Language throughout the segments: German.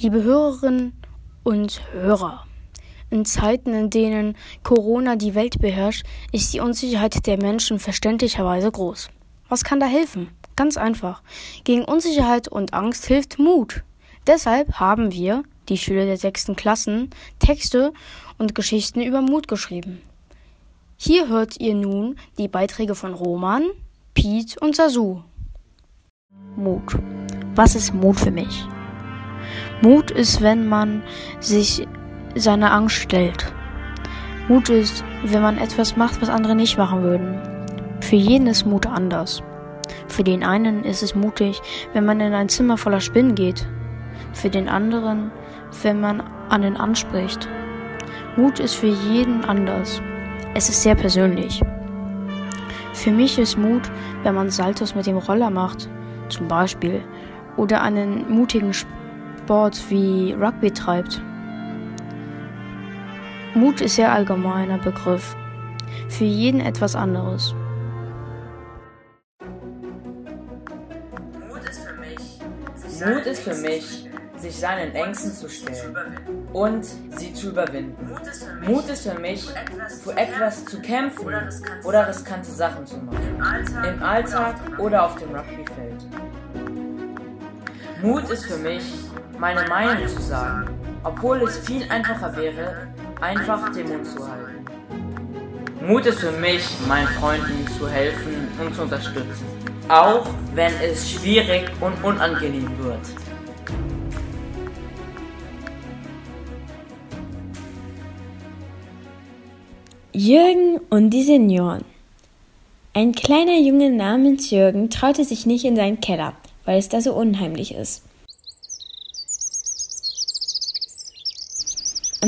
Liebe Hörerinnen und Hörer, in Zeiten, in denen Corona die Welt beherrscht, ist die Unsicherheit der Menschen verständlicherweise groß. Was kann da helfen? Ganz einfach. Gegen Unsicherheit und Angst hilft Mut. Deshalb haben wir, die Schüler der sechsten Klassen, Texte und Geschichten über Mut geschrieben. Hier hört ihr nun die Beiträge von Roman, Piet und Sasu. Mut. Was ist Mut für mich? Mut ist, wenn man sich seiner Angst stellt. Mut ist, wenn man etwas macht, was andere nicht machen würden. Für jeden ist Mut anders. Für den einen ist es mutig, wenn man in ein Zimmer voller Spinnen geht. Für den anderen, wenn man an den anspricht. Mut ist für jeden anders. Es ist sehr persönlich. Für mich ist Mut, wenn man Saltos mit dem Roller macht, zum Beispiel, oder einen mutigen Sport wie Rugby treibt. Mut ist sehr allgemeiner Begriff. Für jeden etwas anderes. Mut ist für mich, Mut ist für mich sich seinen Ängsten zu stellen und sie zu überwinden. Mut ist für mich, für etwas zu kämpfen oder riskante Sachen zu machen. Im Alltag oder auf dem Rugbyfeld. Mut ist für mich, meine Meinung zu sagen, obwohl es viel einfacher wäre, einfach den Mund zu halten. Mut ist für mich, meinen Freunden zu helfen und zu unterstützen, auch wenn es schwierig und unangenehm wird. Jürgen und die Senioren. Ein kleiner Junge namens Jürgen traute sich nicht in seinen Keller, weil es da so unheimlich ist.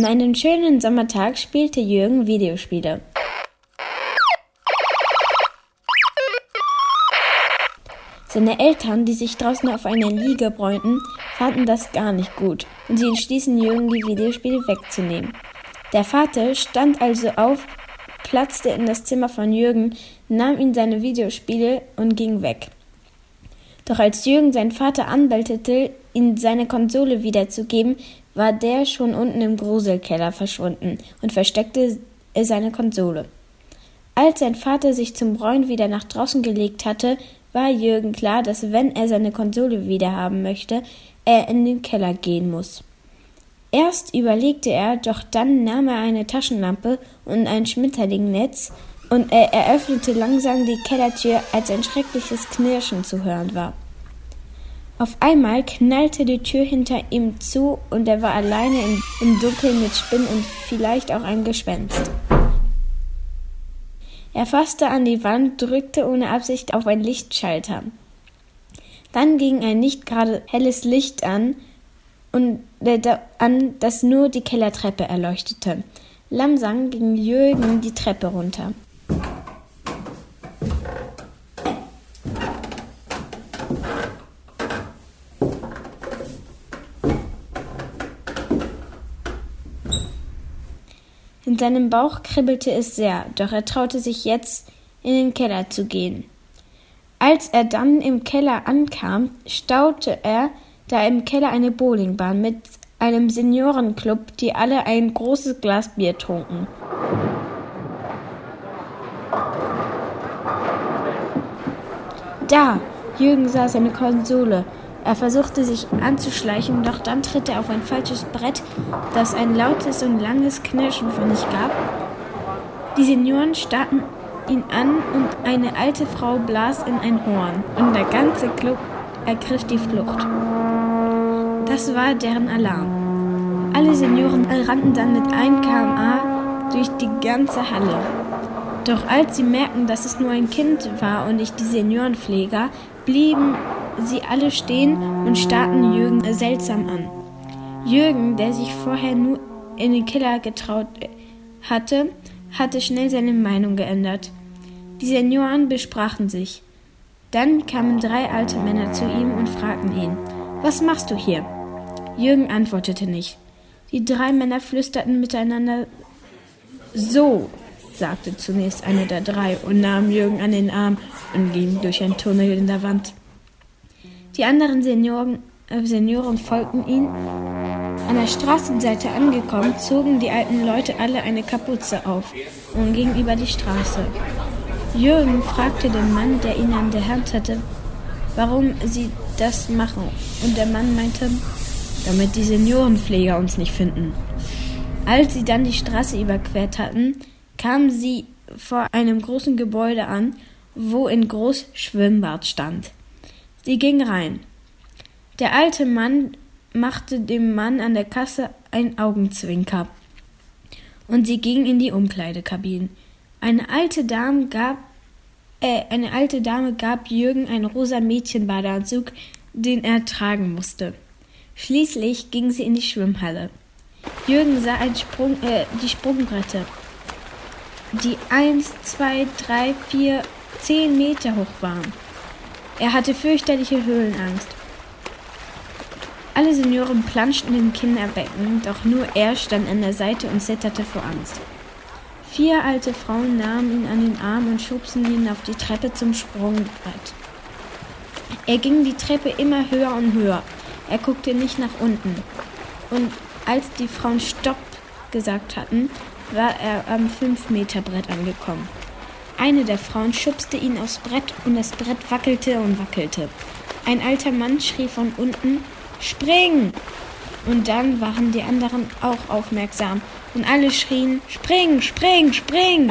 An einem schönen Sommertag spielte Jürgen Videospiele. Seine Eltern, die sich draußen auf einer Liege bräunten, fanden das gar nicht gut und sie entschließen Jürgen, die Videospiele wegzunehmen. Der Vater stand also auf, platzte in das Zimmer von Jürgen, nahm ihm seine Videospiele und ging weg. Doch als Jürgen seinen Vater anbeltete, ihm seine Konsole wiederzugeben, war der schon unten im Gruselkeller verschwunden und versteckte seine Konsole. Als sein Vater sich zum Bräuen wieder nach draußen gelegt hatte, war Jürgen klar, dass wenn er seine Konsole wiederhaben möchte, er in den Keller gehen muss. Erst überlegte er, doch dann nahm er eine Taschenlampe und ein Schmetterlingnetz und er eröffnete langsam die Kellertür, als ein schreckliches Knirschen zu hören war. Auf einmal knallte die Tür hinter ihm zu und er war alleine im, im Dunkeln mit Spinnen und vielleicht auch ein Gespenst. Er fasste an die Wand, drückte ohne Absicht auf einen Lichtschalter. Dann ging ein nicht gerade helles Licht an, und an, das nur die Kellertreppe erleuchtete. Langsam ging Jürgen die Treppe runter. Seinem Bauch kribbelte es sehr, doch er traute sich jetzt, in den Keller zu gehen. Als er dann im Keller ankam, staute er, da im Keller eine Bowlingbahn mit einem Seniorenclub, die alle ein großes Glas Bier trunken. Da! Jürgen sah seine Konsole. Er versuchte sich anzuschleichen, doch dann tritt er auf ein falsches Brett, das ein lautes und langes Knirschen von sich gab. Die Senioren starrten ihn an und eine alte Frau blas in ein Horn und der ganze Club ergriff die Flucht. Das war deren Alarm. Alle Senioren rannten dann mit 1 km/h durch die ganze Halle. Doch als sie merkten, dass es nur ein Kind war und nicht die Seniorenpfleger, blieben sie alle stehen und starrten Jürgen seltsam an. Jürgen, der sich vorher nur in den Keller getraut hatte, hatte schnell seine Meinung geändert. Die Senioren besprachen sich. Dann kamen drei alte Männer zu ihm und fragten ihn, was machst du hier? Jürgen antwortete nicht. Die drei Männer flüsterten miteinander. So, sagte zunächst einer der drei und nahm Jürgen an den Arm und ging durch einen Tunnel in der Wand. Die anderen Senioren, äh, Senioren folgten ihm An der Straßenseite angekommen, zogen die alten Leute alle eine Kapuze auf und gingen über die Straße. Jürgen fragte den Mann, der ihn an der Hand hatte, warum sie das machen. Und der Mann meinte, damit die Seniorenpfleger uns nicht finden. Als sie dann die Straße überquert hatten, kamen sie vor einem großen Gebäude an, wo in groß Schwimmbad stand. Sie ging rein. Der alte Mann machte dem Mann an der Kasse ein Augenzwinker. Und sie ging in die Umkleidekabinen. Eine alte Dame gab äh, eine alte Dame gab Jürgen einen rosa Mädchenbadeanzug, den er tragen musste. Schließlich ging sie in die Schwimmhalle. Jürgen sah Sprung, äh, die Sprungbretter, die eins, zwei, drei, vier, zehn Meter hoch waren. Er hatte fürchterliche Höhlenangst. Alle Senioren planschten im Kinderbecken, doch nur er stand an der Seite und zitterte vor Angst. Vier alte Frauen nahmen ihn an den Arm und schubsen ihn auf die Treppe zum Sprungbrett. Er ging die Treppe immer höher und höher. Er guckte nicht nach unten. Und als die Frauen Stopp gesagt hatten, war er am 5-Meter-Brett angekommen. Eine der Frauen schubste ihn aufs Brett und das Brett wackelte und wackelte. Ein alter Mann schrie von unten: Spring! Und dann waren die anderen auch aufmerksam und alle schrien: Spring, spring, spring!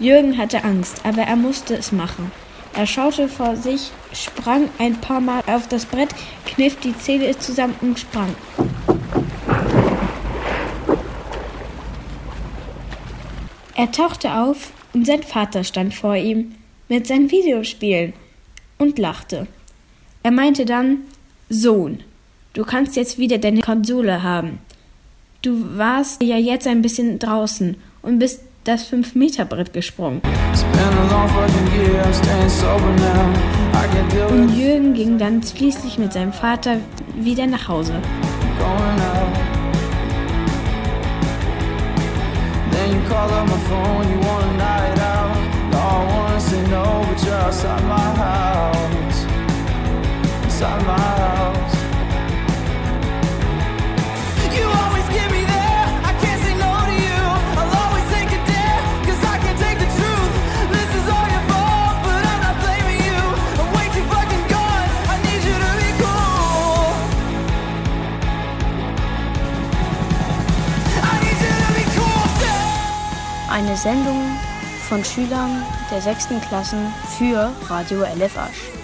Jürgen hatte Angst, aber er musste es machen. Er schaute vor sich, sprang ein paar Mal auf das Brett, kniff die Zähne zusammen und sprang. Er tauchte auf und sein Vater stand vor ihm mit seinen Videospielen und lachte. Er meinte dann, Sohn, du kannst jetzt wieder deine Konsole haben. Du warst ja jetzt ein bisschen draußen und bist das 5-Meter-Brett gesprungen. Und Jürgen ging dann schließlich mit seinem Vater wieder nach Hause. Then you call Eine Sendung von Schülern der sechsten Klassen für Radio LF Asch.